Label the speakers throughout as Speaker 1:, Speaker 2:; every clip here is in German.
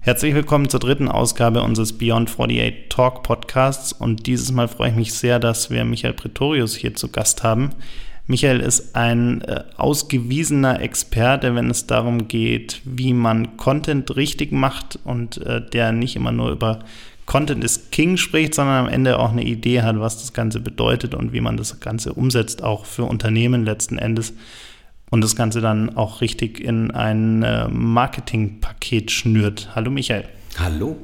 Speaker 1: Herzlich willkommen zur dritten Ausgabe unseres Beyond 48 Talk Podcasts und dieses Mal freue ich mich sehr, dass wir Michael Pretorius hier zu Gast haben. Michael ist ein äh, ausgewiesener Experte, wenn es darum geht, wie man Content richtig macht und äh, der nicht immer nur über Content is King spricht, sondern am Ende auch eine Idee hat, was das Ganze bedeutet und wie man das Ganze umsetzt, auch für Unternehmen letzten Endes und das Ganze dann auch richtig in ein äh, Marketingpaket schnürt. Hallo Michael.
Speaker 2: Hallo.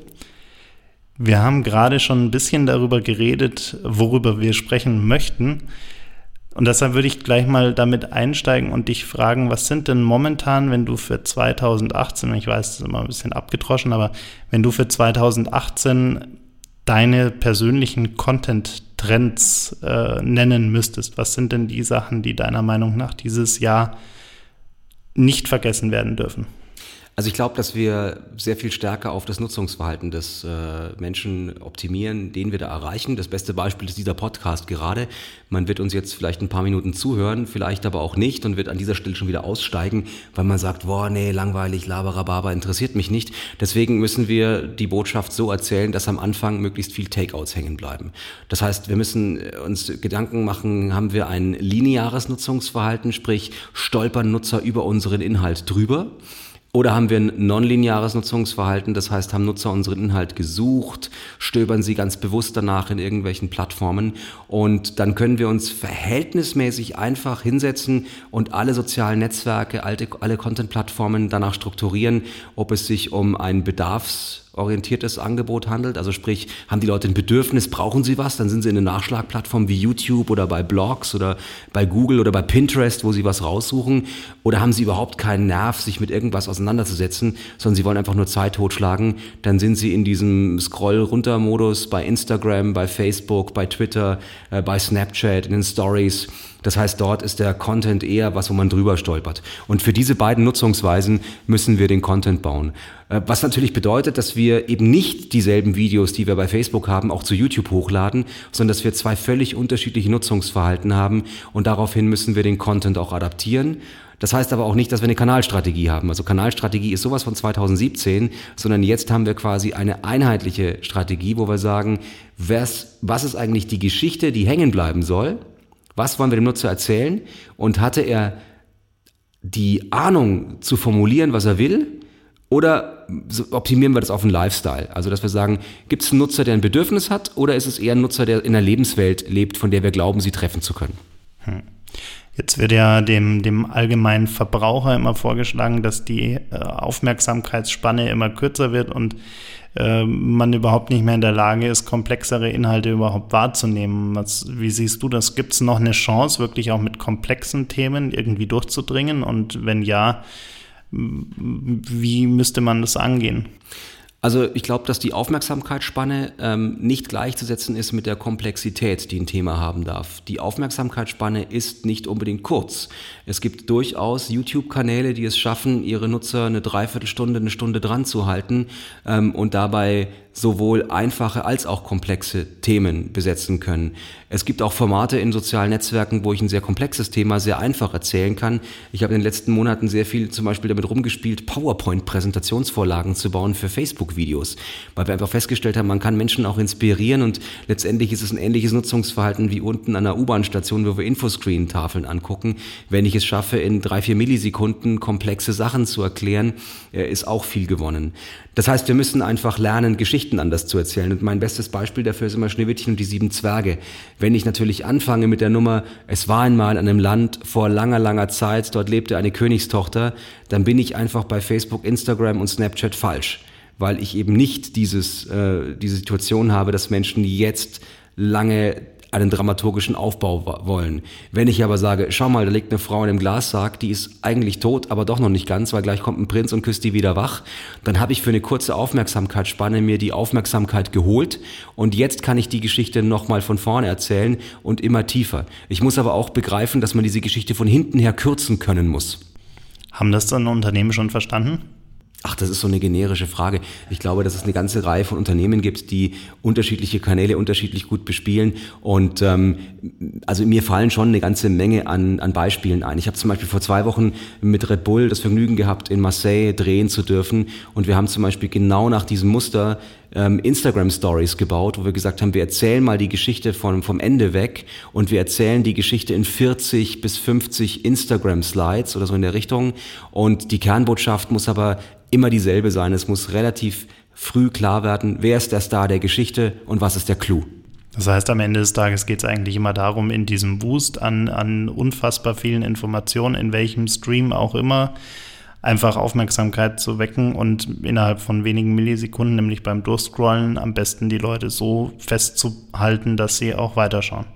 Speaker 1: Wir haben gerade schon ein bisschen darüber geredet, worüber wir sprechen möchten. Und deshalb würde ich gleich mal damit einsteigen und dich fragen, was sind denn momentan, wenn du für 2018, ich weiß, das ist immer ein bisschen abgedroschen, aber wenn du für 2018 deine persönlichen Content-Trends äh, nennen müsstest, was sind denn die Sachen, die deiner Meinung nach dieses Jahr nicht vergessen werden dürfen?
Speaker 2: Also ich glaube, dass wir sehr viel stärker auf das Nutzungsverhalten des äh, Menschen optimieren, den wir da erreichen. Das beste Beispiel ist dieser Podcast gerade. Man wird uns jetzt vielleicht ein paar Minuten zuhören, vielleicht aber auch nicht und wird an dieser Stelle schon wieder aussteigen, weil man sagt, boah, nee, langweilig, laberababa, interessiert mich nicht. Deswegen müssen wir die Botschaft so erzählen, dass am Anfang möglichst viel Takeouts hängen bleiben. Das heißt, wir müssen uns Gedanken machen, haben wir ein lineares Nutzungsverhalten, sprich stolpern Nutzer über unseren Inhalt drüber oder haben wir ein nonlineares Nutzungsverhalten, das heißt, haben Nutzer unseren Inhalt gesucht, stöbern sie ganz bewusst danach in irgendwelchen Plattformen. Und dann können wir uns verhältnismäßig einfach hinsetzen und alle sozialen Netzwerke, alle, alle Content-Plattformen danach strukturieren, ob es sich um ein Bedarfs- orientiertes Angebot handelt. Also sprich, haben die Leute ein Bedürfnis, brauchen sie was, dann sind sie in eine Nachschlagplattform wie YouTube oder bei Blogs oder bei Google oder bei Pinterest, wo sie was raussuchen. Oder haben sie überhaupt keinen Nerv, sich mit irgendwas auseinanderzusetzen, sondern sie wollen einfach nur Zeit totschlagen. Dann sind sie in diesem Scroll-Runter-Modus bei Instagram, bei Facebook, bei Twitter, äh, bei Snapchat, in den Stories. Das heißt, dort ist der Content eher was, wo man drüber stolpert. Und für diese beiden Nutzungsweisen müssen wir den Content bauen. Äh, was natürlich bedeutet, dass wir eben nicht dieselben Videos, die wir bei Facebook haben, auch zu YouTube hochladen, sondern dass wir zwei völlig unterschiedliche Nutzungsverhalten haben und daraufhin müssen wir den Content auch adaptieren. Das heißt aber auch nicht, dass wir eine Kanalstrategie haben. Also Kanalstrategie ist sowas von 2017, sondern jetzt haben wir quasi eine einheitliche Strategie, wo wir sagen, was, was ist eigentlich die Geschichte, die hängen bleiben soll was wollen wir dem Nutzer erzählen? Und hatte er die Ahnung zu formulieren, was er will? Oder optimieren wir das auf einen Lifestyle? Also, dass wir sagen, gibt es einen Nutzer, der ein Bedürfnis hat, oder ist es eher ein Nutzer, der in einer Lebenswelt lebt, von der wir glauben, sie treffen zu können? Hm.
Speaker 1: Jetzt wird ja dem, dem allgemeinen Verbraucher immer vorgeschlagen, dass die äh, Aufmerksamkeitsspanne immer kürzer wird und äh, man überhaupt nicht mehr in der Lage ist, komplexere Inhalte überhaupt wahrzunehmen. Was, wie siehst du das? Gibt es noch eine Chance, wirklich auch mit komplexen Themen irgendwie durchzudringen? Und wenn ja, wie müsste man das angehen?
Speaker 2: Also ich glaube, dass die Aufmerksamkeitsspanne ähm, nicht gleichzusetzen ist mit der Komplexität, die ein Thema haben darf. Die Aufmerksamkeitsspanne ist nicht unbedingt kurz. Es gibt durchaus YouTube-Kanäle, die es schaffen, ihre Nutzer eine Dreiviertelstunde, eine Stunde dran zu halten ähm, und dabei sowohl einfache als auch komplexe Themen besetzen können. Es gibt auch Formate in sozialen Netzwerken, wo ich ein sehr komplexes Thema sehr einfach erzählen kann. Ich habe in den letzten Monaten sehr viel zum Beispiel damit rumgespielt, PowerPoint-Präsentationsvorlagen zu bauen für Facebook-Videos, weil wir einfach festgestellt haben, man kann Menschen auch inspirieren und letztendlich ist es ein ähnliches Nutzungsverhalten wie unten an der U-Bahn-Station, wo wir Infoscreen-Tafeln angucken. Wenn ich es schaffe, in drei, vier Millisekunden komplexe Sachen zu erklären, äh, ist auch viel gewonnen. Das heißt, wir müssen einfach lernen, Geschichten anders zu erzählen. Und mein bestes Beispiel dafür ist immer Schneewittchen und die sieben Zwerge. Wenn ich natürlich anfange mit der Nummer, es war einmal an einem Land vor langer, langer Zeit, dort lebte eine Königstochter, dann bin ich einfach bei Facebook, Instagram und Snapchat falsch. Weil ich eben nicht dieses, äh, diese Situation habe, dass Menschen jetzt lange einen dramaturgischen Aufbau wollen. Wenn ich aber sage, schau mal, da liegt eine Frau in einem Glassarg, die ist eigentlich tot, aber doch noch nicht ganz, weil gleich kommt ein Prinz und küsst die wieder wach, dann habe ich für eine kurze Aufmerksamkeitsspanne mir die Aufmerksamkeit geholt und jetzt kann ich die Geschichte nochmal von vorne erzählen und immer tiefer. Ich muss aber auch begreifen, dass man diese Geschichte von hinten her kürzen können muss.
Speaker 1: Haben das dann Unternehmen schon verstanden?
Speaker 2: Ach, das ist so eine generische Frage. Ich glaube, dass es eine ganze Reihe von Unternehmen gibt, die unterschiedliche Kanäle unterschiedlich gut bespielen. Und ähm, also mir fallen schon eine ganze Menge an, an Beispielen ein. Ich habe zum Beispiel vor zwei Wochen mit Red Bull das Vergnügen gehabt, in Marseille drehen zu dürfen. Und wir haben zum Beispiel genau nach diesem Muster ähm, Instagram Stories gebaut, wo wir gesagt haben, wir erzählen mal die Geschichte von, vom Ende weg und wir erzählen die Geschichte in 40 bis 50 Instagram Slides oder so in der Richtung. Und die Kernbotschaft muss aber immer dieselbe sein. Es muss relativ früh klar werden, wer ist der Star der Geschichte und was ist der Clou.
Speaker 1: Das heißt, am Ende des Tages geht es eigentlich immer darum, in diesem Boost an, an unfassbar vielen Informationen, in welchem Stream auch immer, einfach Aufmerksamkeit zu wecken und innerhalb von wenigen Millisekunden, nämlich beim Durchscrollen, am besten die Leute so festzuhalten, dass sie auch weiterschauen.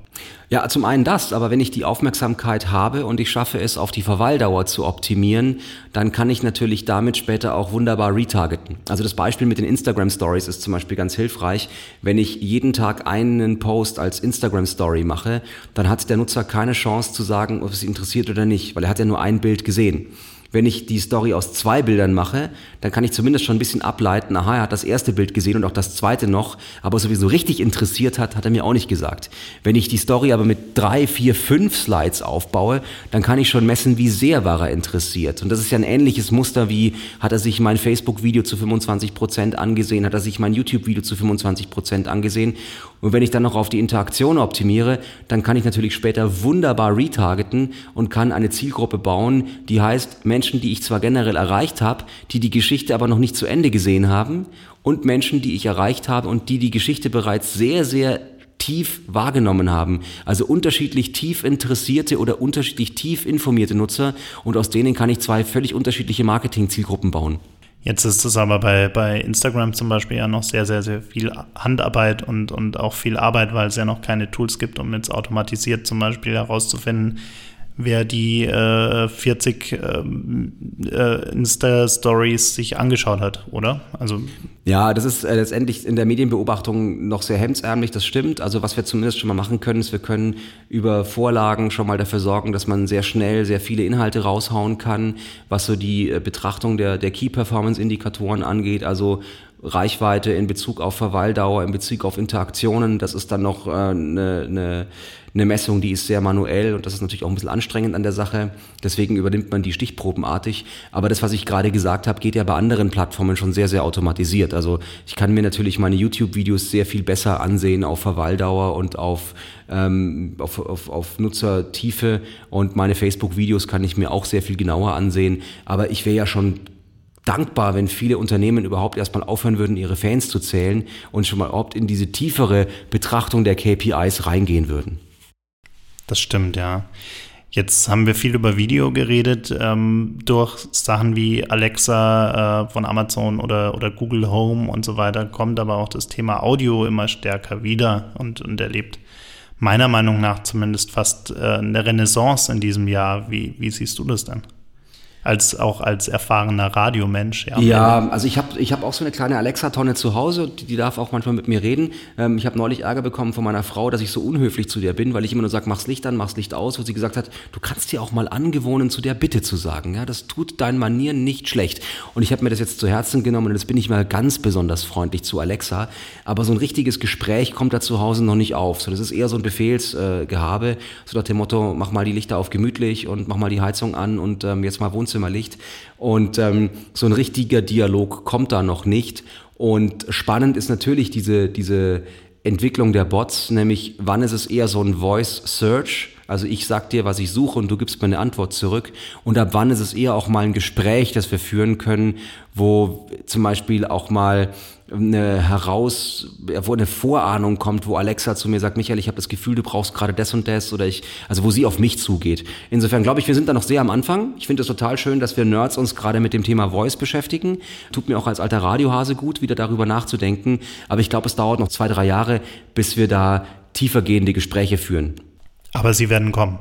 Speaker 2: Ja, zum einen das, aber wenn ich die Aufmerksamkeit habe und ich schaffe es, auf die Verweildauer zu optimieren, dann kann ich natürlich damit später auch wunderbar retargeten. Also das Beispiel mit den Instagram Stories ist zum Beispiel ganz hilfreich. Wenn ich jeden Tag einen Post als Instagram Story mache, dann hat der Nutzer keine Chance zu sagen, ob es ihn interessiert oder nicht, weil er hat ja nur ein Bild gesehen. Wenn ich die Story aus zwei Bildern mache, dann kann ich zumindest schon ein bisschen ableiten, aha, er hat das erste Bild gesehen und auch das zweite noch, aber sowieso richtig interessiert hat, hat er mir auch nicht gesagt. Wenn ich die Story aber mit drei, vier, fünf Slides aufbaue, dann kann ich schon messen, wie sehr war er interessiert. Und das ist ja ein ähnliches Muster wie, hat er sich mein Facebook-Video zu 25 Prozent angesehen, hat er sich mein YouTube-Video zu 25 Prozent angesehen. Und wenn ich dann noch auf die Interaktion optimiere, dann kann ich natürlich später wunderbar retargeten und kann eine Zielgruppe bauen, die heißt, Mensch, Menschen, die ich zwar generell erreicht habe, die die Geschichte aber noch nicht zu Ende gesehen haben und Menschen, die ich erreicht habe und die die Geschichte bereits sehr, sehr tief wahrgenommen haben. Also unterschiedlich tief interessierte oder unterschiedlich tief informierte Nutzer und aus denen kann ich zwei völlig unterschiedliche Marketing-Zielgruppen bauen.
Speaker 1: Jetzt ist es aber bei, bei Instagram zum Beispiel ja noch sehr, sehr, sehr viel Handarbeit und, und auch viel Arbeit, weil es ja noch keine Tools gibt, um jetzt automatisiert zum Beispiel herauszufinden, wer die äh, 40 ähm, äh, Insta-Stories sich angeschaut hat, oder?
Speaker 2: Also ja, das ist äh, letztendlich in der Medienbeobachtung noch sehr hemdsärmlich, das stimmt. Also was wir zumindest schon mal machen können, ist, wir können über Vorlagen schon mal dafür sorgen, dass man sehr schnell sehr viele Inhalte raushauen kann, was so die äh, Betrachtung der, der Key-Performance-Indikatoren angeht. Also Reichweite in Bezug auf Verweildauer, in Bezug auf Interaktionen. Das ist dann noch eine äh, ne, ne Messung, die ist sehr manuell und das ist natürlich auch ein bisschen anstrengend an der Sache. Deswegen übernimmt man die stichprobenartig. Aber das, was ich gerade gesagt habe, geht ja bei anderen Plattformen schon sehr, sehr automatisiert. Also ich kann mir natürlich meine YouTube-Videos sehr viel besser ansehen auf Verweildauer und auf, ähm, auf, auf, auf Nutzertiefe und meine Facebook-Videos kann ich mir auch sehr viel genauer ansehen. Aber ich wäre ja schon dankbar, wenn viele Unternehmen überhaupt erstmal aufhören würden, ihre Fans zu zählen und schon mal überhaupt in diese tiefere Betrachtung der KPIs reingehen würden.
Speaker 1: Das stimmt, ja. Jetzt haben wir viel über Video geredet. Ähm, durch Sachen wie Alexa äh, von Amazon oder, oder Google Home und so weiter kommt aber auch das Thema Audio immer stärker wieder und, und erlebt meiner Meinung nach zumindest fast äh, eine Renaissance in diesem Jahr. Wie, wie siehst du das denn? Als auch als erfahrener Radiomensch.
Speaker 2: Ja, ja also ich habe ich hab auch so eine kleine Alexa-Tonne zu Hause, die, die, darf auch manchmal mit mir reden. Ähm, ich habe neulich Ärger bekommen von meiner Frau, dass ich so unhöflich zu der bin, weil ich immer nur sage, mach's Licht an, mach's Licht aus, wo sie gesagt hat, du kannst dir auch mal angewohnen, zu der Bitte zu sagen. Ja, das tut deinen Manieren nicht schlecht. Und ich habe mir das jetzt zu Herzen genommen und jetzt bin ich mal ganz besonders freundlich zu Alexa. Aber so ein richtiges Gespräch kommt da zu Hause noch nicht auf. So, das ist eher so ein Befehlsgehabe, äh, so nach dem Motto, mach mal die Lichter auf gemütlich und mach mal die Heizung an und ähm, jetzt mal Wohnzimmer Wohnzimmerlicht. Und ähm, so ein richtiger Dialog kommt da noch nicht. Und spannend ist natürlich diese, diese Entwicklung der Bots, nämlich wann ist es eher so ein Voice Search, also ich sag dir, was ich suche und du gibst mir eine Antwort zurück. Und ab wann ist es eher auch mal ein Gespräch, das wir führen können, wo zum Beispiel auch mal eine heraus, wo eine Vorahnung kommt, wo Alexa zu mir sagt, Michael, ich habe das Gefühl, du brauchst gerade das und das oder ich, also wo sie auf mich zugeht. Insofern glaube ich, wir sind da noch sehr am Anfang. Ich finde es total schön, dass wir Nerds uns gerade mit dem Thema Voice beschäftigen. Tut mir auch als alter Radiohase gut, wieder darüber nachzudenken. Aber ich glaube, es dauert noch zwei, drei Jahre, bis wir da tiefergehende Gespräche führen.
Speaker 1: Aber sie werden kommen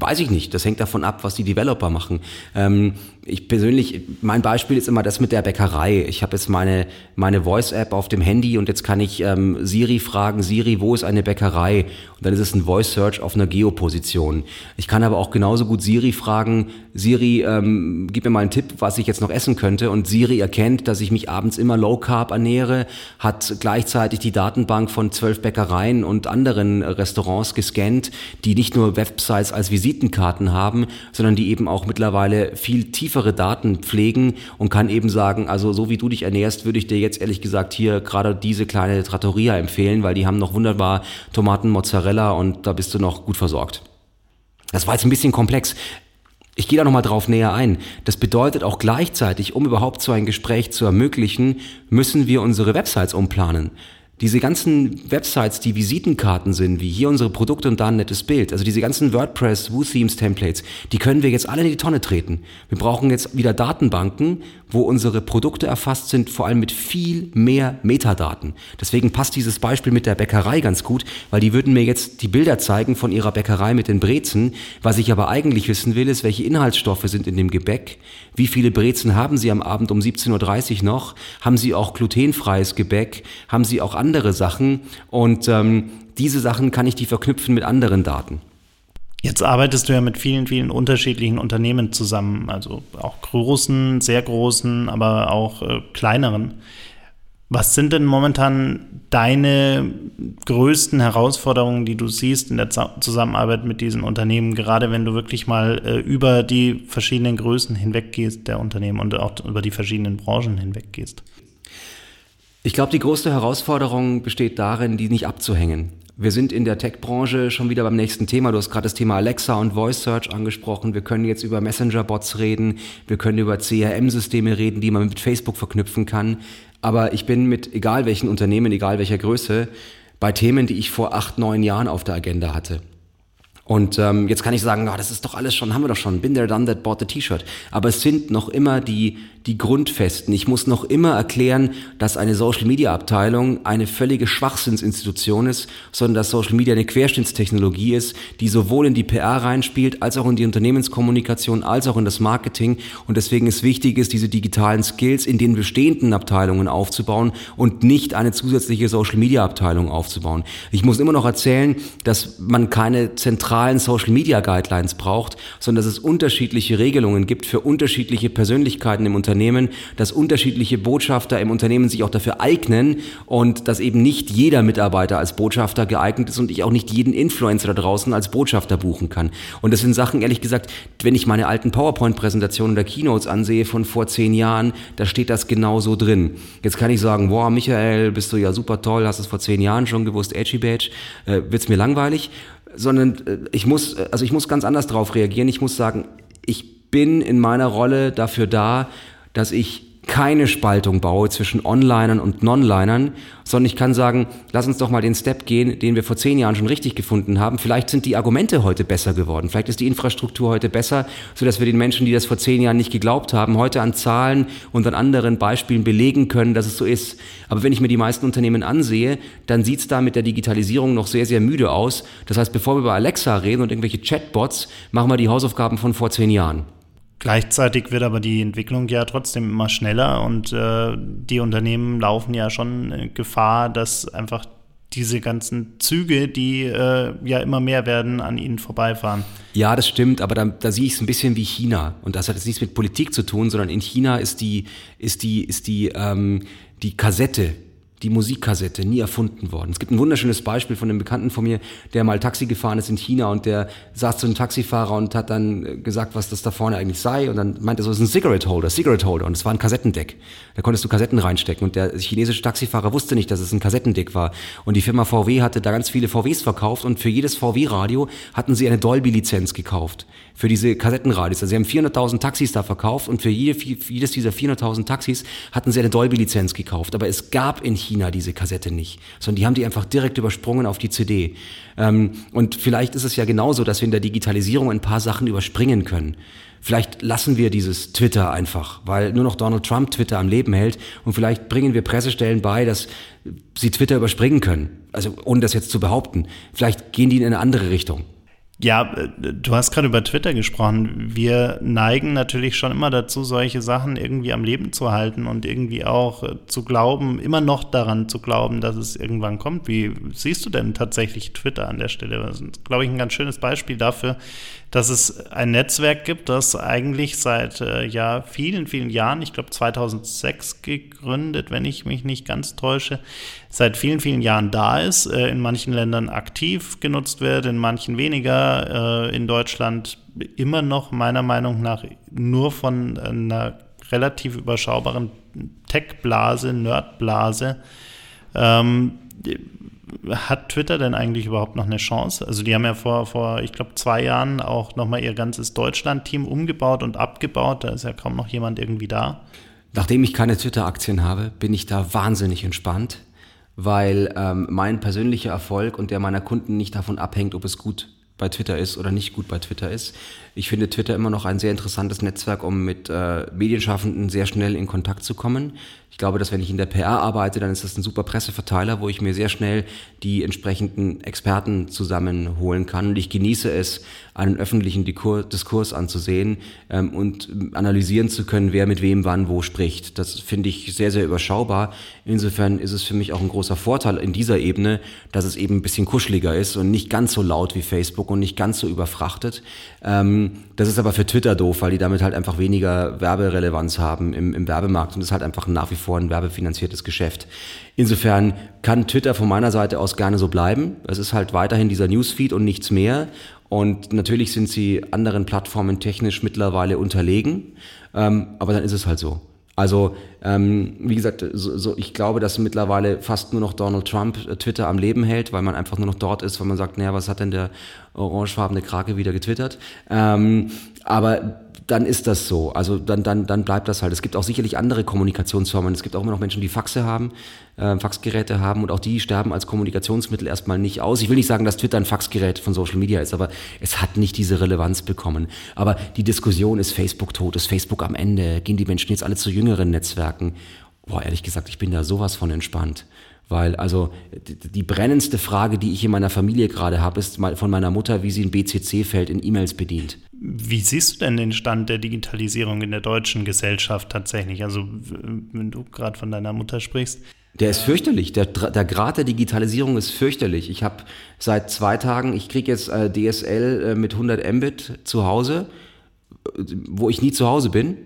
Speaker 2: Weiß ich nicht. Das hängt davon ab, was die Developer machen. Ähm, ich persönlich, mein Beispiel ist immer das mit der Bäckerei. Ich habe jetzt meine, meine Voice-App auf dem Handy und jetzt kann ich ähm, Siri fragen, Siri, wo ist eine Bäckerei? Und dann ist es ein Voice-Search auf einer Geoposition. Ich kann aber auch genauso gut Siri fragen, Siri, ähm, gib mir mal einen Tipp, was ich jetzt noch essen könnte. Und Siri erkennt, dass ich mich abends immer Low Carb ernähre, hat gleichzeitig die Datenbank von zwölf Bäckereien und anderen Restaurants gescannt, die nicht nur Websites als Visitenkarten haben, sondern die eben auch mittlerweile viel tiefere Daten pflegen und kann eben sagen, also so wie du dich ernährst, würde ich dir jetzt ehrlich gesagt hier gerade diese kleine Trattoria empfehlen, weil die haben noch wunderbar Tomaten, Mozzarella und da bist du noch gut versorgt. Das war jetzt ein bisschen komplex. Ich gehe da nochmal drauf näher ein. Das bedeutet auch gleichzeitig, um überhaupt so ein Gespräch zu ermöglichen, müssen wir unsere Websites umplanen. Diese ganzen Websites, die Visitenkarten sind, wie hier unsere Produkte und da ein nettes Bild, also diese ganzen WordPress, WooThemes Templates, die können wir jetzt alle in die Tonne treten. Wir brauchen jetzt wieder Datenbanken, wo unsere Produkte erfasst sind, vor allem mit viel mehr Metadaten. Deswegen passt dieses Beispiel mit der Bäckerei ganz gut, weil die würden mir jetzt die Bilder zeigen von ihrer Bäckerei mit den Brezen. Was ich aber eigentlich wissen will, ist, welche Inhaltsstoffe sind in dem Gebäck, wie viele Brezen haben Sie am Abend um 17.30 Uhr noch, haben Sie auch glutenfreies Gebäck, haben Sie auch andere Sachen und ähm, diese Sachen kann ich die verknüpfen mit anderen Daten.
Speaker 1: Jetzt arbeitest du ja mit vielen, vielen unterschiedlichen Unternehmen zusammen, also auch großen, sehr großen, aber auch äh, kleineren. Was sind denn momentan deine größten Herausforderungen, die du siehst in der Zusammenarbeit mit diesen Unternehmen, gerade wenn du wirklich mal äh, über die verschiedenen Größen hinweggehst der Unternehmen und auch über die verschiedenen Branchen hinweggehst?
Speaker 2: Ich glaube, die größte Herausforderung besteht darin, die nicht abzuhängen. Wir sind in der Tech-Branche schon wieder beim nächsten Thema. Du hast gerade das Thema Alexa und Voice Search angesprochen. Wir können jetzt über Messenger-Bots reden. Wir können über CRM-Systeme reden, die man mit Facebook verknüpfen kann. Aber ich bin mit egal welchen Unternehmen, egal welcher Größe, bei Themen, die ich vor acht, neun Jahren auf der Agenda hatte. Und ähm, jetzt kann ich sagen, oh, das ist doch alles schon, haben wir doch schon, been there, done that, bought the T-Shirt. Aber es sind noch immer die, die Grundfesten. Ich muss noch immer erklären, dass eine Social-Media-Abteilung eine völlige Schwachsinnsinstitution ist, sondern dass Social Media eine Querschnittstechnologie ist, die sowohl in die PR reinspielt, als auch in die Unternehmenskommunikation, als auch in das Marketing. Und deswegen ist wichtig ist, diese digitalen Skills in den bestehenden Abteilungen aufzubauen und nicht eine zusätzliche Social-Media-Abteilung aufzubauen. Ich muss immer noch erzählen, dass man keine zentrale zentralen Social Media Guidelines braucht, sondern dass es unterschiedliche Regelungen gibt für unterschiedliche Persönlichkeiten im Unternehmen, dass unterschiedliche Botschafter im Unternehmen sich auch dafür eignen und dass eben nicht jeder Mitarbeiter als Botschafter geeignet ist und ich auch nicht jeden Influencer da draußen als Botschafter buchen kann. Und das sind Sachen, ehrlich gesagt, wenn ich meine alten PowerPoint-Präsentationen oder Keynotes ansehe von vor zehn Jahren, da steht das genauso drin. Jetzt kann ich sagen, boah, Michael, bist du ja super toll, hast es vor zehn Jahren schon gewusst, Edgy Badge, äh, wird's mir langweilig sondern äh, ich muss, äh, also ich muss ganz anders drauf reagieren. Ich muss sagen, ich bin in meiner Rolle dafür da, dass ich keine Spaltung baue zwischen Onlinern und Nonlinern, sondern ich kann sagen, lass uns doch mal den Step gehen, den wir vor zehn Jahren schon richtig gefunden haben. Vielleicht sind die Argumente heute besser geworden. Vielleicht ist die Infrastruktur heute besser, sodass wir den Menschen, die das vor zehn Jahren nicht geglaubt haben, heute an Zahlen und an anderen Beispielen belegen können, dass es so ist. Aber wenn ich mir die meisten Unternehmen ansehe, dann sieht es da mit der Digitalisierung noch sehr, sehr müde aus. Das heißt, bevor wir über Alexa reden und irgendwelche Chatbots, machen wir die Hausaufgaben von vor zehn Jahren.
Speaker 1: Gleichzeitig wird aber die Entwicklung ja trotzdem immer schneller und äh, die Unternehmen laufen ja schon Gefahr, dass einfach diese ganzen Züge, die äh, ja immer mehr werden, an ihnen vorbeifahren.
Speaker 2: Ja, das stimmt, aber da, da sehe ich es ein bisschen wie China. Und das hat jetzt nichts mit Politik zu tun, sondern in China ist die, ist die, ist die, ähm, die Kassette die Musikkassette nie erfunden worden. Es gibt ein wunderschönes Beispiel von einem Bekannten von mir, der mal Taxi gefahren ist in China und der saß zu einem Taxifahrer und hat dann äh, gesagt, was das da vorne eigentlich sei und dann meinte er so, es ist ein Cigarette Holder, Cigarette Holder und es war ein Kassettendeck. Da konntest du Kassetten reinstecken und der chinesische Taxifahrer wusste nicht, dass es ein Kassettendeck war und die Firma VW hatte da ganz viele VWs verkauft und für jedes VW-Radio hatten sie eine Dolby-Lizenz gekauft für diese Kassettenradios. Also sie haben 400.000 Taxis da verkauft und für, jede, für jedes dieser 400.000 Taxis hatten sie eine Dolby-Lizenz gekauft. Aber es gab in China diese Kassette nicht, sondern die haben die einfach direkt übersprungen auf die CD. Ähm, und vielleicht ist es ja genauso, dass wir in der Digitalisierung ein paar Sachen überspringen können. Vielleicht lassen wir dieses Twitter einfach, weil nur noch Donald Trump Twitter am Leben hält und vielleicht bringen wir Pressestellen bei, dass sie Twitter überspringen können. Also ohne das jetzt zu behaupten. Vielleicht gehen die in eine andere Richtung.
Speaker 1: Ja, äh, du hast gerade über Twitter gesprochen. Wir neigen natürlich schon immer dazu, solche Sachen irgendwie am Leben zu halten und irgendwie auch äh, zu glauben, immer noch daran zu glauben, dass es irgendwann kommt. Wie siehst du denn tatsächlich Twitter an der Stelle? Das ist, glaube ich, ein ganz schönes Beispiel dafür, dass es ein Netzwerk gibt, das eigentlich seit äh, ja, vielen, vielen Jahren, ich glaube 2006 gegründet, wenn ich mich nicht ganz täusche, seit vielen, vielen Jahren da ist, äh, in manchen Ländern aktiv genutzt wird, in manchen weniger, äh, in Deutschland immer noch meiner Meinung nach nur von einer relativ überschaubaren Tech-Blase, Nerd-Blase. Ähm, hat Twitter denn eigentlich überhaupt noch eine Chance? Also die haben ja vor, vor ich glaube, zwei Jahren auch nochmal ihr ganzes Deutschland-Team umgebaut und abgebaut. Da ist ja kaum noch jemand irgendwie da.
Speaker 2: Nachdem ich keine Twitter-Aktien habe, bin ich da wahnsinnig entspannt, weil ähm, mein persönlicher Erfolg und der meiner Kunden nicht davon abhängt, ob es gut bei Twitter ist oder nicht gut bei Twitter ist. Ich finde Twitter immer noch ein sehr interessantes Netzwerk, um mit äh, Medienschaffenden sehr schnell in Kontakt zu kommen. Ich glaube, dass wenn ich in der PR arbeite, dann ist das ein super Presseverteiler, wo ich mir sehr schnell die entsprechenden Experten zusammenholen kann. Und ich genieße es, einen öffentlichen Diskurs anzusehen ähm, und analysieren zu können, wer mit wem wann wo spricht. Das finde ich sehr, sehr überschaubar. Insofern ist es für mich auch ein großer Vorteil in dieser Ebene, dass es eben ein bisschen kuscheliger ist und nicht ganz so laut wie Facebook und nicht ganz so überfrachtet. Ähm, das ist aber für Twitter doof, weil die damit halt einfach weniger Werberelevanz haben im, im Werbemarkt und ist halt einfach nach wie vor ein werbefinanziertes Geschäft. Insofern kann Twitter von meiner Seite aus gerne so bleiben. Es ist halt weiterhin dieser Newsfeed und nichts mehr. Und natürlich sind sie anderen Plattformen technisch mittlerweile unterlegen, ähm, aber dann ist es halt so. Also, ähm, wie gesagt, so, so, ich glaube, dass mittlerweile fast nur noch Donald Trump äh, Twitter am Leben hält, weil man einfach nur noch dort ist, weil man sagt, naja, was hat denn der orangefarbene Krake wieder getwittert? Ähm, aber dann ist das so. Also dann, dann, dann bleibt das halt. Es gibt auch sicherlich andere Kommunikationsformen. Es gibt auch immer noch Menschen, die Faxe haben, äh, Faxgeräte haben und auch die sterben als Kommunikationsmittel erstmal nicht aus. Ich will nicht sagen, dass Twitter ein Faxgerät von Social Media ist, aber es hat nicht diese Relevanz bekommen. Aber die Diskussion ist Facebook tot, ist Facebook am Ende, gehen die Menschen jetzt alle zu jüngeren Netzwerken? Boah, ehrlich gesagt, ich bin da sowas von entspannt. Weil also die brennendste Frage, die ich in meiner Familie gerade habe, ist von meiner Mutter, wie sie ein BCC-Feld in E-Mails bedient.
Speaker 1: Wie siehst du denn den Stand der Digitalisierung in der deutschen Gesellschaft tatsächlich? Also wenn du gerade von deiner Mutter sprichst.
Speaker 2: Der ist fürchterlich. Der, der Grad der Digitalisierung ist fürchterlich. Ich habe seit zwei Tagen, ich kriege jetzt äh, DSL äh, mit 100 Mbit zu Hause, wo ich nie zu Hause bin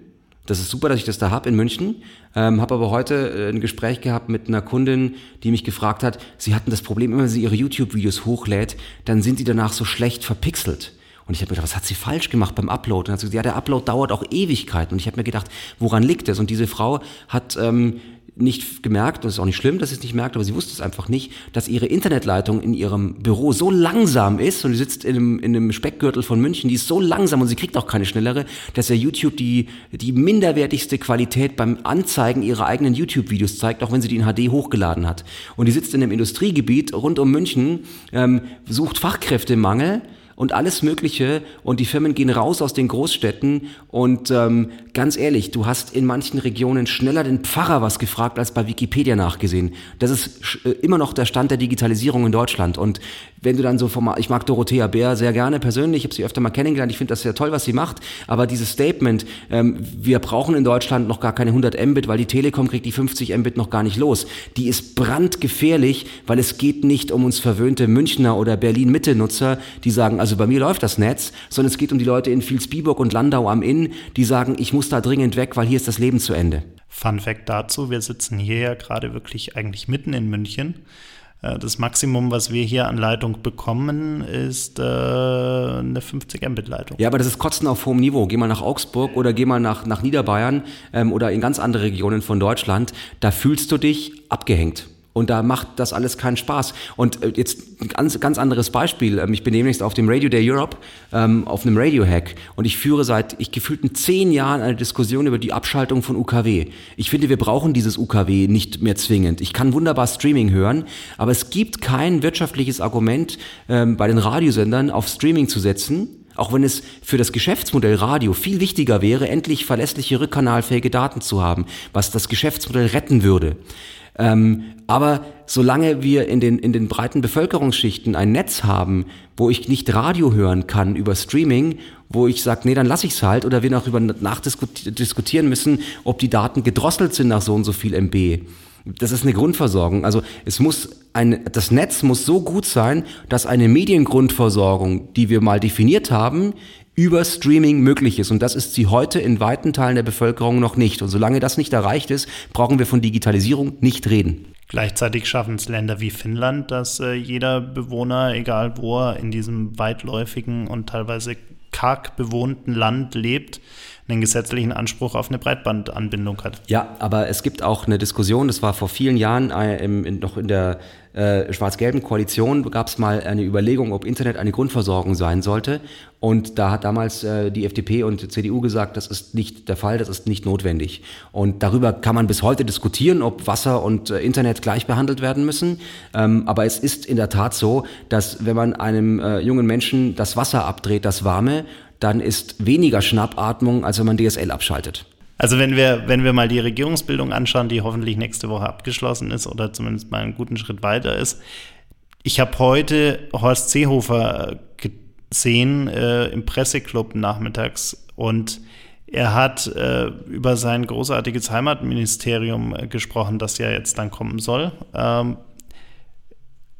Speaker 2: das ist super, dass ich das da habe in München. Ähm, habe aber heute äh, ein Gespräch gehabt mit einer Kundin, die mich gefragt hat, sie hatten das Problem, immer wenn sie ihre YouTube-Videos hochlädt, dann sind die danach so schlecht verpixelt. Und ich habe mir gedacht, was hat sie falsch gemacht beim Upload? Und dann hat sie gesagt, ja, der Upload dauert auch Ewigkeiten. Und ich habe mir gedacht, woran liegt das? Und diese Frau hat ähm, nicht gemerkt, und es ist auch nicht schlimm, dass sie es nicht merkt, aber sie wusste es einfach nicht, dass ihre Internetleitung in ihrem Büro so langsam ist und sie sitzt in einem, in einem Speckgürtel von München, die ist so langsam und sie kriegt auch keine schnellere, dass er YouTube die, die minderwertigste Qualität beim Anzeigen ihrer eigenen YouTube-Videos zeigt, auch wenn sie die in HD hochgeladen hat. Und die sitzt in einem Industriegebiet rund um München, ähm, sucht Fachkräftemangel, und alles Mögliche. Und die Firmen gehen raus aus den Großstädten. Und ähm, ganz ehrlich, du hast in manchen Regionen schneller den Pfarrer was gefragt als bei Wikipedia nachgesehen. Das ist äh, immer noch der Stand der Digitalisierung in Deutschland. Und wenn du dann so vom, ich mag Dorothea Bär sehr gerne persönlich, ich habe sie öfter mal kennengelernt, ich finde das sehr toll, was sie macht, aber dieses Statement, ähm, wir brauchen in Deutschland noch gar keine 100 Mbit, weil die Telekom kriegt die 50 Mbit noch gar nicht los, die ist brandgefährlich, weil es geht nicht um uns verwöhnte Münchner oder Berlin-Mitte-Nutzer, die sagen, also bei mir läuft das Netz, sondern es geht um die Leute in Vilsbiburg und Landau am Inn, die sagen, ich muss da dringend weg, weil hier ist das Leben zu Ende.
Speaker 1: Fun Fact dazu, wir sitzen hier ja gerade wirklich eigentlich mitten in München das Maximum, was wir hier an Leitung bekommen, ist äh, eine 50 Mbit-Leitung.
Speaker 2: Ja, aber das ist Kotzen auf hohem Niveau. Geh mal nach Augsburg oder geh mal nach, nach Niederbayern ähm, oder in ganz andere Regionen von Deutschland. Da fühlst du dich abgehängt. Und da macht das alles keinen Spaß. Und äh, jetzt ein ganz, ganz anderes Beispiel. Ähm, ich bin demnächst auf dem Radio Day Europe, ähm, auf einem Radio-Hack. Und ich führe seit ich gefühlten zehn Jahren eine Diskussion über die Abschaltung von UKW. Ich finde, wir brauchen dieses UKW nicht mehr zwingend. Ich kann wunderbar Streaming hören, aber es gibt kein wirtschaftliches Argument ähm, bei den Radiosendern auf Streaming zu setzen. Auch wenn es für das Geschäftsmodell Radio viel wichtiger wäre, endlich verlässliche rückkanalfähige Daten zu haben, was das Geschäftsmodell retten würde. Ähm, aber solange wir in den, in den breiten Bevölkerungsschichten ein Netz haben, wo ich nicht Radio hören kann über Streaming, wo ich sage, nee, dann lasse ich es halt, oder wir noch über nachdiskutieren müssen, ob die Daten gedrosselt sind nach so und so viel MB. Das ist eine Grundversorgung. Also es muss ein, das Netz muss so gut sein, dass eine Mediengrundversorgung, die wir mal definiert haben, über Streaming möglich ist. Und das ist sie heute in weiten Teilen der Bevölkerung noch nicht. Und solange das nicht erreicht ist, brauchen wir von Digitalisierung nicht reden.
Speaker 1: Gleichzeitig schaffen es Länder wie Finnland, dass äh, jeder Bewohner, egal wo er in diesem weitläufigen und teilweise karg bewohnten Land lebt, einen gesetzlichen Anspruch auf eine Breitbandanbindung hat.
Speaker 2: Ja, aber es gibt auch eine Diskussion, das war vor vielen Jahren äh, im, in, noch in der äh, schwarz-gelben Koalition, gab es mal eine Überlegung, ob Internet eine Grundversorgung sein sollte. Und da hat damals äh, die FDP und CDU gesagt, das ist nicht der Fall, das ist nicht notwendig. Und darüber kann man bis heute diskutieren, ob Wasser und äh, Internet gleich behandelt werden müssen. Ähm, aber es ist in der Tat so, dass wenn man einem äh, jungen Menschen das Wasser abdreht, das warme, dann ist weniger Schnappatmung, als wenn man DSL abschaltet.
Speaker 1: Also wenn wir, wenn wir mal die Regierungsbildung anschauen, die hoffentlich nächste Woche abgeschlossen ist oder zumindest mal einen guten Schritt weiter ist. Ich habe heute Horst Seehofer gesehen äh, im Presseclub nachmittags und er hat äh, über sein großartiges Heimatministerium äh, gesprochen, das ja jetzt dann kommen soll. Ähm,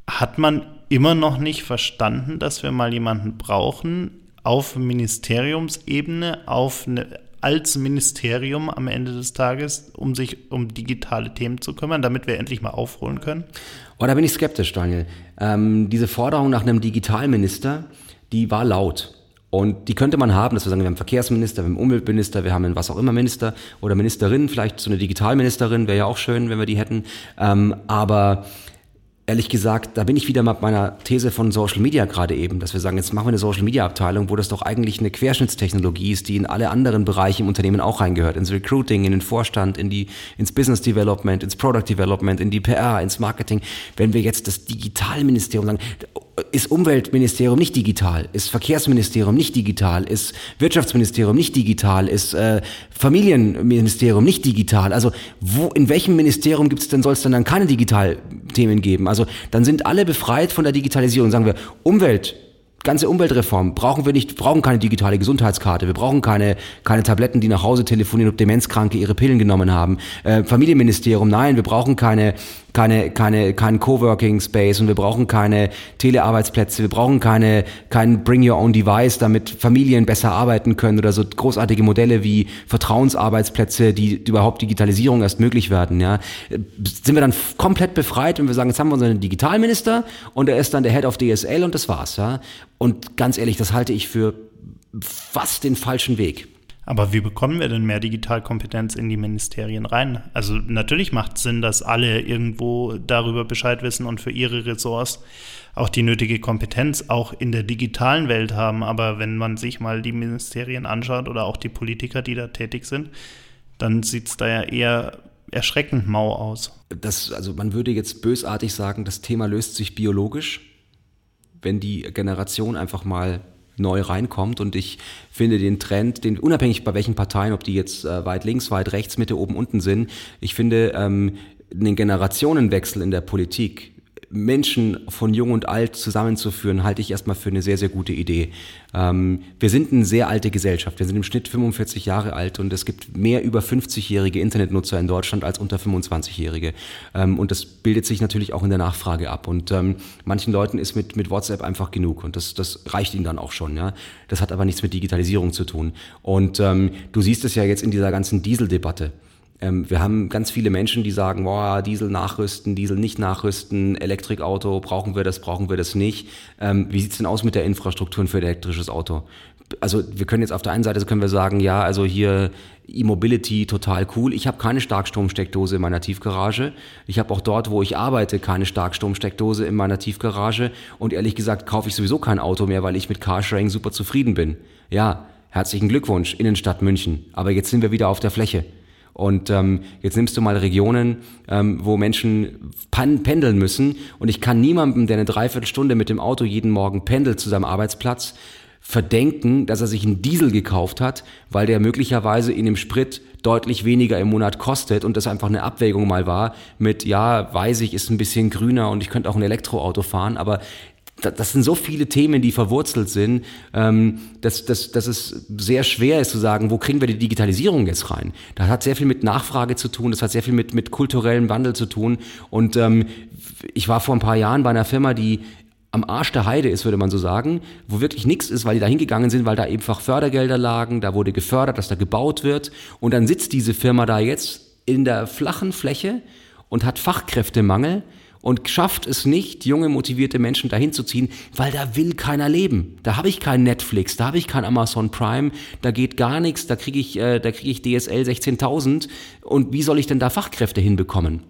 Speaker 1: hat man immer noch nicht verstanden, dass wir mal jemanden brauchen, auf Ministeriumsebene, auf eine, als Ministerium am Ende des Tages, um sich um digitale Themen zu kümmern, damit wir endlich mal aufholen können?
Speaker 2: Oh, da bin ich skeptisch, Daniel. Ähm, diese Forderung nach einem Digitalminister, die war laut. Und die könnte man haben, dass wir sagen, wir haben einen Verkehrsminister, wir haben einen Umweltminister, wir haben einen was auch immer Minister oder Ministerin, vielleicht so eine Digitalministerin, wäre ja auch schön, wenn wir die hätten. Ähm, aber ehrlich gesagt, da bin ich wieder mit meiner These von Social Media gerade eben, dass wir sagen, jetzt machen wir eine Social Media Abteilung, wo das doch eigentlich eine Querschnittstechnologie ist, die in alle anderen Bereiche im Unternehmen auch reingehört, ins Recruiting, in den Vorstand, in die, ins Business Development, ins Product Development, in die PR, ins Marketing. Wenn wir jetzt das Digitalministerium sagen, ist Umweltministerium nicht digital, ist Verkehrsministerium nicht digital, ist Wirtschaftsministerium nicht digital, ist äh, Familienministerium nicht digital. Also wo, in welchem Ministerium gibt es denn, soll es denn dann keine Digitalthemen geben? Also dann sind alle befreit von der Digitalisierung. Sagen wir, Umwelt, ganze Umweltreform brauchen wir nicht, brauchen keine digitale Gesundheitskarte, wir brauchen keine, keine Tabletten, die nach Hause telefonieren, ob Demenzkranke ihre Pillen genommen haben. Äh, Familienministerium, nein, wir brauchen keine, keine, keine, keinen Coworking Space und wir brauchen keine Telearbeitsplätze, wir brauchen keine, kein Bring Your Own Device, damit Familien besser arbeiten können oder so großartige Modelle wie Vertrauensarbeitsplätze, die, die überhaupt Digitalisierung erst möglich werden, ja. Sind wir dann komplett befreit, wenn wir sagen, jetzt haben wir unseren Digitalminister und er ist dann der Head of DSL und das war's, ja. Und ganz ehrlich, das halte ich für fast den falschen Weg.
Speaker 1: Aber wie bekommen wir denn mehr Digitalkompetenz in die Ministerien rein? Also natürlich macht es Sinn, dass alle irgendwo darüber Bescheid wissen und für ihre Ressorts auch die nötige Kompetenz auch in der digitalen Welt haben. Aber wenn man sich mal die Ministerien anschaut oder auch die Politiker, die da tätig sind, dann sieht es da ja eher erschreckend mau aus.
Speaker 2: Das, also man würde jetzt bösartig sagen, das Thema löst sich biologisch, wenn die Generation einfach mal neu reinkommt. Und ich finde den Trend, den unabhängig bei welchen Parteien, ob die jetzt äh, weit links, weit rechts, Mitte, oben, unten sind, ich finde ähm, den Generationenwechsel in der Politik Menschen von jung und alt zusammenzuführen, halte ich erstmal für eine sehr, sehr gute Idee. Ähm, wir sind eine sehr alte Gesellschaft. Wir sind im Schnitt 45 Jahre alt und es gibt mehr über 50-jährige Internetnutzer in Deutschland als unter 25-jährige. Ähm, und das bildet sich natürlich auch in der Nachfrage ab. Und ähm, manchen Leuten ist mit, mit WhatsApp einfach genug und das, das reicht ihnen dann auch schon. Ja? Das hat aber nichts mit Digitalisierung zu tun. Und ähm, du siehst es ja jetzt in dieser ganzen Dieseldebatte. Ähm, wir haben ganz viele Menschen, die sagen, boah, Diesel nachrüsten, Diesel nicht nachrüsten, Elektrikauto, brauchen wir das, brauchen wir das nicht. Ähm, wie sieht's denn aus mit der Infrastruktur für elektrisches Auto? Also wir können jetzt auf der einen Seite können wir sagen, ja, also hier E-Mobility total cool. Ich habe keine Starkstromsteckdose in meiner Tiefgarage. Ich habe auch dort, wo ich arbeite, keine Starkstromsteckdose in meiner Tiefgarage. Und ehrlich gesagt kaufe ich sowieso kein Auto mehr, weil ich mit Carsharing super zufrieden bin. Ja, herzlichen Glückwunsch, Innenstadt München. Aber jetzt sind wir wieder auf der Fläche. Und ähm, jetzt nimmst du mal Regionen, ähm, wo Menschen pendeln müssen. Und ich kann niemandem, der eine Dreiviertelstunde mit dem Auto jeden Morgen pendelt zu seinem Arbeitsplatz, verdenken, dass er sich einen Diesel gekauft hat, weil der möglicherweise in dem Sprit deutlich weniger im Monat kostet und das einfach eine Abwägung mal war mit, ja, weiß ich, ist ein bisschen grüner und ich könnte auch ein Elektroauto fahren, aber das sind so viele Themen, die verwurzelt sind, ähm, dass, dass, dass es sehr schwer ist zu sagen, wo kriegen wir die Digitalisierung jetzt rein? Das hat sehr viel mit Nachfrage zu tun, das hat sehr viel mit, mit kulturellem Wandel zu tun. Und ähm, ich war vor ein paar Jahren bei einer Firma, die am Arsch der Heide ist, würde man so sagen, wo wirklich nichts ist, weil die da hingegangen sind, weil da einfach Fördergelder lagen, da wurde gefördert, dass da gebaut wird. Und dann sitzt diese Firma da jetzt in der flachen Fläche und hat Fachkräftemangel und schafft es nicht, junge, motivierte Menschen dahin zu ziehen, weil da will keiner leben. Da habe ich kein Netflix, da habe ich kein Amazon Prime, da geht gar nichts, da kriege ich, äh, da kriege ich DSL 16.000 und wie soll ich denn da Fachkräfte hinbekommen?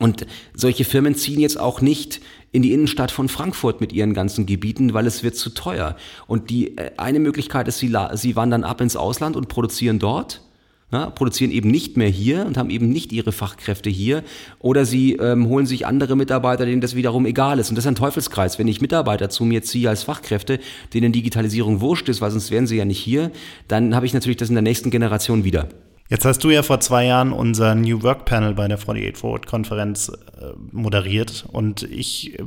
Speaker 2: Und solche Firmen ziehen jetzt auch nicht in die Innenstadt von Frankfurt mit ihren ganzen Gebieten, weil es wird zu teuer. Und die äh, eine Möglichkeit ist, sie, sie wandern ab ins Ausland und produzieren dort. Ja, produzieren eben nicht mehr hier und haben eben nicht ihre Fachkräfte hier. Oder sie ähm, holen sich andere Mitarbeiter, denen das wiederum egal ist. Und das ist ein Teufelskreis. Wenn ich Mitarbeiter zu mir ziehe als Fachkräfte, denen Digitalisierung wurscht ist, weil sonst wären sie ja nicht hier, dann habe ich natürlich das in der nächsten Generation wieder.
Speaker 1: Jetzt hast du ja vor zwei Jahren unser New Work Panel bei der 48 Forward Konferenz äh, moderiert und ich äh,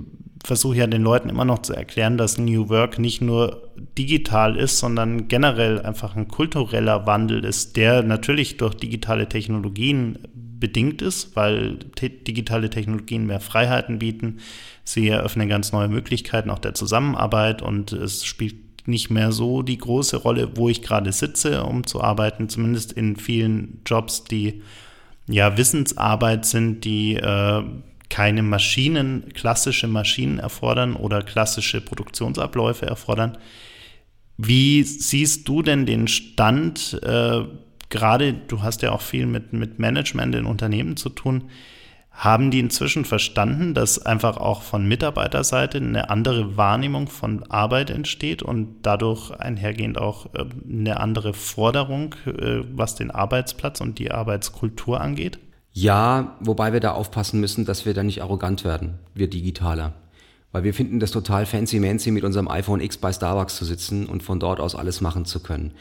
Speaker 1: versuche ja den Leuten immer noch zu erklären, dass New Work nicht nur digital ist, sondern generell einfach ein kultureller Wandel ist, der natürlich durch digitale Technologien bedingt ist, weil digitale Technologien mehr Freiheiten bieten. Sie eröffnen ganz neue Möglichkeiten auch der Zusammenarbeit und es spielt nicht mehr so die große Rolle, wo ich gerade sitze, um zu arbeiten, zumindest in vielen Jobs, die ja Wissensarbeit sind, die äh, keine Maschinen, klassische Maschinen erfordern oder klassische Produktionsabläufe erfordern. Wie siehst du denn den Stand, äh, gerade du hast ja auch viel mit, mit Management in Unternehmen zu tun, haben die inzwischen verstanden, dass einfach auch von Mitarbeiterseite eine andere Wahrnehmung von Arbeit entsteht und dadurch einhergehend auch äh, eine andere Forderung, äh, was den Arbeitsplatz und die Arbeitskultur angeht?
Speaker 2: Ja, wobei wir da aufpassen müssen, dass wir da nicht arrogant werden, wir Digitaler. Weil wir finden das total fancy-mancy, mit unserem iPhone X bei Starbucks zu sitzen und von dort aus alles machen zu können.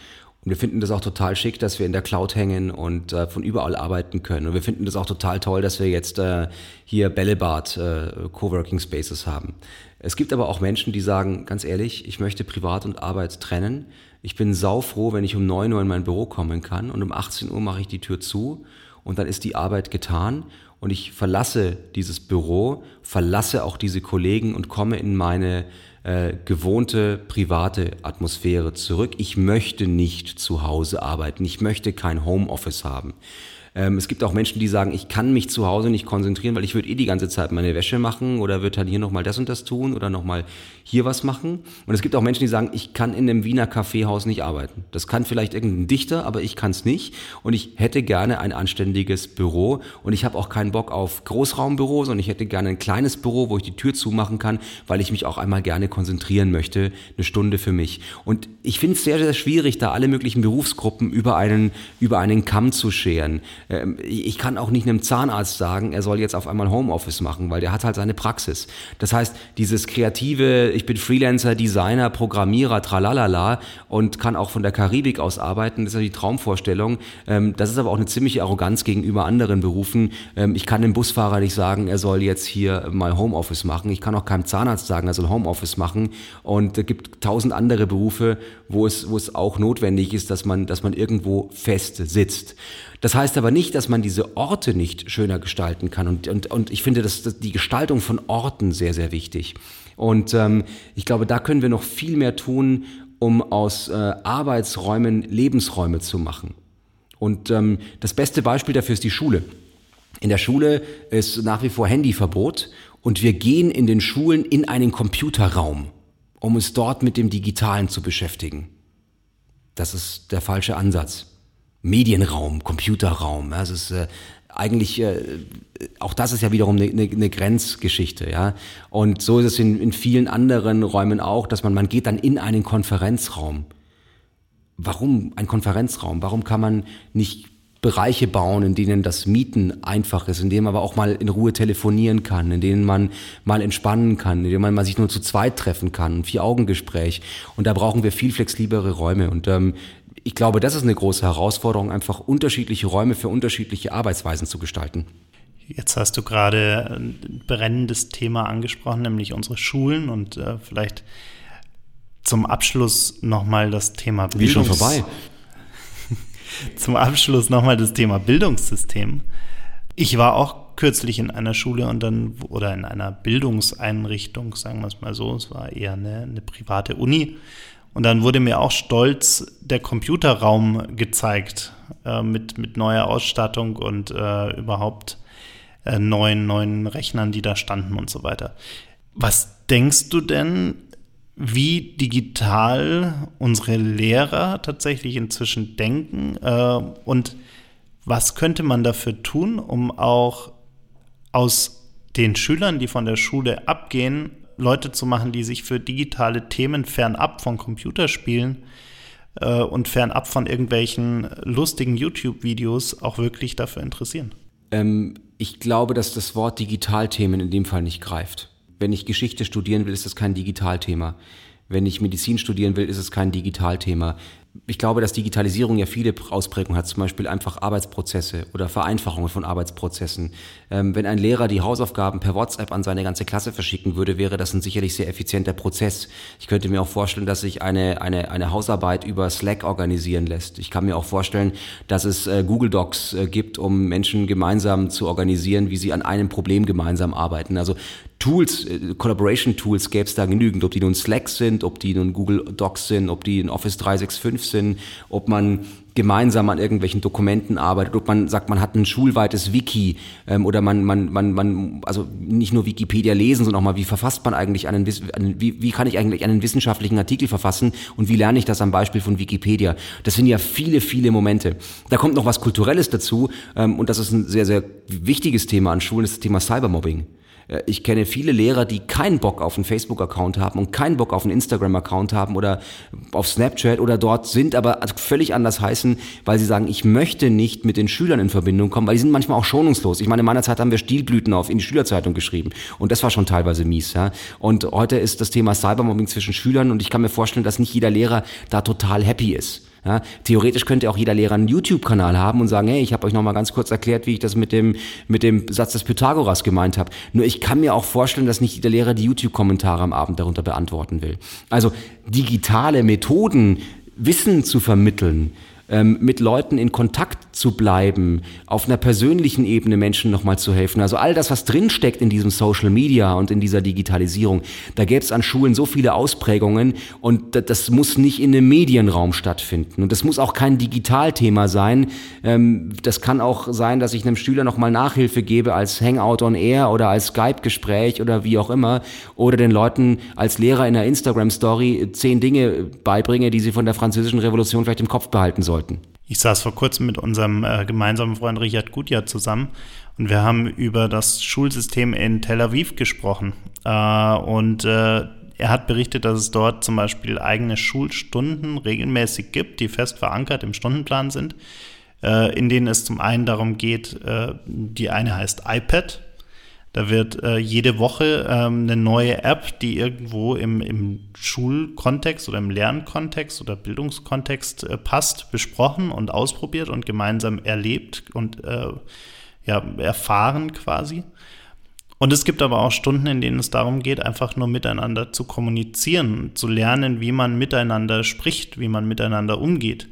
Speaker 2: Und wir finden das auch total schick, dass wir in der Cloud hängen und äh, von überall arbeiten können. Und wir finden das auch total toll, dass wir jetzt äh, hier Bällebad äh, Coworking Spaces haben. Es gibt aber auch Menschen, die sagen, ganz ehrlich, ich möchte Privat und Arbeit trennen. Ich bin saufroh, wenn ich um 9 Uhr in mein Büro kommen kann und um 18 Uhr mache ich die Tür zu und dann ist die Arbeit getan und ich verlasse dieses Büro, verlasse auch diese Kollegen und komme in meine äh, gewohnte private Atmosphäre zurück. Ich möchte nicht zu Hause arbeiten. Ich möchte kein Homeoffice haben. Ähm, es gibt auch Menschen, die sagen, ich kann mich zu Hause nicht konzentrieren, weil ich würde eh die ganze Zeit meine Wäsche machen oder würde dann hier nochmal das und das tun oder nochmal hier was machen. Und es gibt auch Menschen, die sagen, ich kann in einem Wiener Kaffeehaus nicht arbeiten. Das kann vielleicht irgendein Dichter, aber ich kann es nicht. Und ich hätte gerne ein anständiges Büro. Und ich habe auch keinen Bock auf Großraumbüros und ich hätte gerne ein kleines Büro, wo ich die Tür zumachen kann, weil ich mich auch einmal gerne konzentrieren möchte, eine Stunde für mich. Und ich finde es sehr, sehr schwierig, da alle möglichen Berufsgruppen über einen, über einen Kamm zu scheren. Ähm, ich kann auch nicht einem Zahnarzt sagen, er soll jetzt auf einmal Homeoffice machen, weil der hat halt seine Praxis. Das heißt, dieses kreative, ich bin Freelancer, Designer, Programmierer, tralalala und kann auch von der Karibik aus arbeiten, das ist ja die Traumvorstellung. Ähm, das ist aber auch eine ziemliche Arroganz gegenüber anderen Berufen. Ähm, ich kann dem Busfahrer nicht sagen, er soll jetzt hier mal Homeoffice machen. Ich kann auch keinem Zahnarzt sagen, er soll Homeoffice machen. Und es gibt tausend andere Berufe, wo es, wo es auch notwendig ist, dass man, dass man irgendwo fest sitzt. Das heißt aber nicht, dass man diese Orte nicht schöner gestalten kann. Und, und, und ich finde dass, dass die Gestaltung von Orten sehr, sehr wichtig. Und ähm, ich glaube, da können wir noch viel mehr tun, um aus äh, Arbeitsräumen Lebensräume zu machen. Und ähm, das beste Beispiel dafür ist die Schule. In der Schule ist nach wie vor Handyverbot und wir gehen in den Schulen in einen Computerraum, um uns dort mit dem Digitalen zu beschäftigen. Das ist der falsche Ansatz. Medienraum, Computerraum. Ja, das ist äh, eigentlich, äh, auch das ist ja wiederum eine, eine, eine Grenzgeschichte, ja. Und so ist es in, in vielen anderen Räumen auch, dass man, man geht dann in einen Konferenzraum. Warum ein Konferenzraum? Warum kann man nicht Bereiche bauen, in denen das Mieten einfach ist, in denen man aber auch mal in Ruhe telefonieren kann, in denen man mal entspannen kann, in denen man sich nur zu zweit treffen kann, ein Vier-Augen-Gespräch. Und da brauchen wir viel flexiblere Räume. Und ähm, ich glaube, das ist eine große Herausforderung, einfach unterschiedliche Räume für unterschiedliche Arbeitsweisen zu gestalten.
Speaker 1: Jetzt hast du gerade ein brennendes Thema angesprochen, nämlich unsere Schulen und äh, vielleicht zum Abschluss nochmal das Thema
Speaker 2: Bildungs Wie schon vorbei.
Speaker 1: zum Abschluss nochmal das Thema Bildungssystem. Ich war auch kürzlich in einer Schule und dann oder in einer Bildungseinrichtung, sagen wir es mal so. Es war eher eine, eine private Uni. Und dann wurde mir auch stolz der Computerraum gezeigt äh, mit, mit neuer Ausstattung und äh, überhaupt äh, neuen, neuen Rechnern, die da standen und so weiter. Was denkst du denn, wie digital unsere Lehrer tatsächlich inzwischen denken äh, und was könnte man dafür tun, um auch aus den Schülern, die von der Schule abgehen, Leute zu machen, die sich für digitale Themen fernab von Computerspielen äh, und fernab von irgendwelchen lustigen YouTube-Videos auch wirklich dafür interessieren?
Speaker 2: Ähm, ich glaube, dass das Wort Digitalthemen in dem Fall nicht greift. Wenn ich Geschichte studieren will, ist das kein Digitalthema. Wenn ich Medizin studieren will, ist es kein Digitalthema ich glaube, dass Digitalisierung ja viele Ausprägungen hat, zum Beispiel einfach Arbeitsprozesse oder Vereinfachungen von Arbeitsprozessen. Ähm, wenn ein Lehrer die Hausaufgaben per WhatsApp an seine ganze Klasse verschicken würde, wäre das ein sicherlich sehr effizienter Prozess. Ich könnte mir auch vorstellen, dass sich eine, eine, eine Hausarbeit über Slack organisieren lässt. Ich kann mir auch vorstellen, dass es äh, Google Docs äh, gibt, um Menschen gemeinsam zu organisieren, wie sie an einem Problem gemeinsam arbeiten. Also Tools, äh, Collaboration Tools gäbe es da genügend, ob die nun Slack sind, ob die nun Google Docs sind, ob die in Office 365 sind, ob man gemeinsam an irgendwelchen Dokumenten arbeitet, ob man sagt, man hat ein schulweites Wiki ähm, oder man, man, man, man, also nicht nur Wikipedia lesen, sondern auch mal, wie verfasst man eigentlich einen, einen wie, wie kann ich eigentlich einen wissenschaftlichen Artikel verfassen und wie lerne ich das am Beispiel von Wikipedia? Das sind ja viele, viele Momente. Da kommt noch was Kulturelles dazu ähm, und das ist ein sehr, sehr wichtiges Thema an Schulen, das ist das Thema Cybermobbing. Äh, ich kenne viele Lehrer, die keinen Bock auf einen Facebook-Account haben und keinen Bock auf einen Instagram-Account haben oder auf Snapchat oder dort sind, aber völlig anders heißen, weil sie sagen, ich möchte nicht mit den Schülern in Verbindung kommen, weil die sind manchmal auch schonungslos. Ich meine, in meiner Zeit haben wir Stilblüten auf in die Schülerzeitung geschrieben und das war schon teilweise mies. Ja? Und heute ist das Thema Cybermobbing zwischen Schülern und ich kann mir vorstellen, dass nicht jeder Lehrer da total happy ist. Ja, theoretisch könnte auch jeder Lehrer einen YouTube-Kanal haben und sagen, hey, ich habe euch noch mal ganz kurz erklärt, wie ich das mit dem, mit dem Satz des Pythagoras gemeint habe. Nur ich kann mir auch vorstellen, dass nicht jeder Lehrer die YouTube-Kommentare am Abend darunter beantworten will. Also digitale Methoden, Wissen zu vermitteln, ähm, mit Leuten in Kontakt zu bleiben, auf einer persönlichen Ebene Menschen nochmal zu helfen. Also all das, was drinsteckt in diesem Social Media und in dieser Digitalisierung, da gäbe es an Schulen so viele Ausprägungen und das muss nicht in einem Medienraum stattfinden. Und das muss auch kein Digitalthema sein. Ähm, das kann auch sein, dass ich einem Schüler nochmal Nachhilfe gebe als Hangout on Air oder als Skype-Gespräch oder wie auch immer. Oder den Leuten als Lehrer in einer Instagram-Story zehn Dinge beibringe, die sie von der französischen Revolution vielleicht im Kopf behalten sollten.
Speaker 1: Ich saß vor kurzem mit unserem äh, gemeinsamen Freund Richard Gutjahr zusammen und wir haben über das Schulsystem in Tel Aviv gesprochen. Äh, und äh, er hat berichtet, dass es dort zum Beispiel eigene Schulstunden regelmäßig gibt, die fest verankert im Stundenplan sind, äh, in denen es zum einen darum geht, äh, die eine heißt iPad, da wird äh, jede Woche ähm, eine neue App, die irgendwo im, im Schulkontext oder im Lernkontext oder Bildungskontext äh, passt, besprochen und ausprobiert und gemeinsam erlebt und äh, ja, erfahren quasi. Und es gibt aber auch Stunden, in denen es darum geht, einfach nur miteinander zu kommunizieren, zu lernen, wie man miteinander spricht, wie man miteinander umgeht.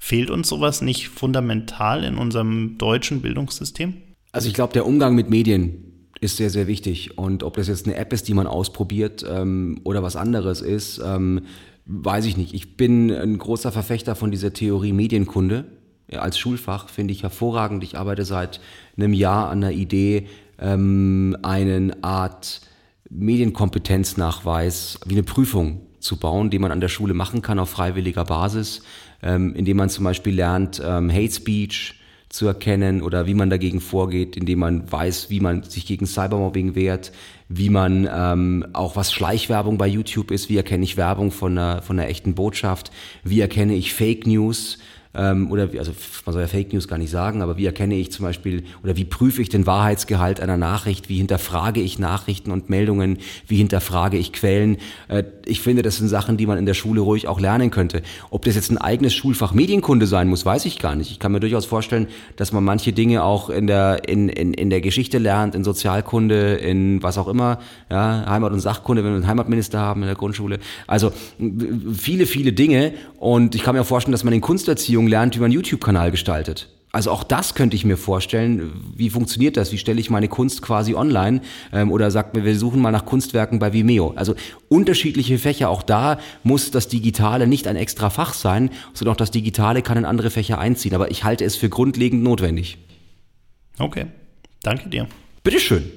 Speaker 1: Fehlt uns sowas nicht fundamental in unserem deutschen Bildungssystem?
Speaker 2: Also ich glaube, der Umgang mit Medien ist sehr, sehr wichtig. Und ob das jetzt eine App ist, die man ausprobiert ähm, oder was anderes ist, ähm, weiß ich nicht. Ich bin ein großer Verfechter von dieser Theorie Medienkunde. Ja, als Schulfach finde ich hervorragend. Ich arbeite seit einem Jahr an der Idee, ähm, einen Art Medienkompetenznachweis wie eine Prüfung zu bauen, die man an der Schule machen kann auf freiwilliger Basis, ähm, indem man zum Beispiel lernt ähm, Hate Speech, zu erkennen oder wie man dagegen vorgeht, indem man weiß, wie man sich gegen Cybermobbing wehrt, wie man ähm, auch was Schleichwerbung bei YouTube ist, wie erkenne ich Werbung von einer, von einer echten Botschaft, wie erkenne ich Fake News, ähm, oder wie, also man soll ja Fake News gar nicht sagen, aber wie erkenne ich zum Beispiel oder wie prüfe ich den Wahrheitsgehalt einer Nachricht, wie hinterfrage ich Nachrichten und Meldungen, wie hinterfrage ich Quellen. Äh, ich finde, das sind Sachen, die man in der Schule ruhig auch lernen könnte. Ob das jetzt ein eigenes Schulfach Medienkunde sein muss, weiß ich gar nicht. Ich kann mir durchaus vorstellen, dass man manche Dinge auch in der, in, in, in der Geschichte lernt, in Sozialkunde, in was auch immer, ja, Heimat- und Sachkunde, wenn wir einen Heimatminister haben in der Grundschule. Also viele, viele Dinge. Und ich kann mir vorstellen, dass man in Kunsterziehung lernt, wie man einen YouTube-Kanal gestaltet. Also auch das könnte ich mir vorstellen. Wie funktioniert das? Wie stelle ich meine Kunst quasi online? Ähm, oder sagt mir, wir suchen mal nach Kunstwerken bei Vimeo. Also unterschiedliche Fächer. Auch da muss das Digitale nicht ein extra Fach sein, sondern auch das Digitale kann in andere Fächer einziehen. Aber ich halte es für grundlegend notwendig.
Speaker 1: Okay, danke dir.
Speaker 2: Bitteschön.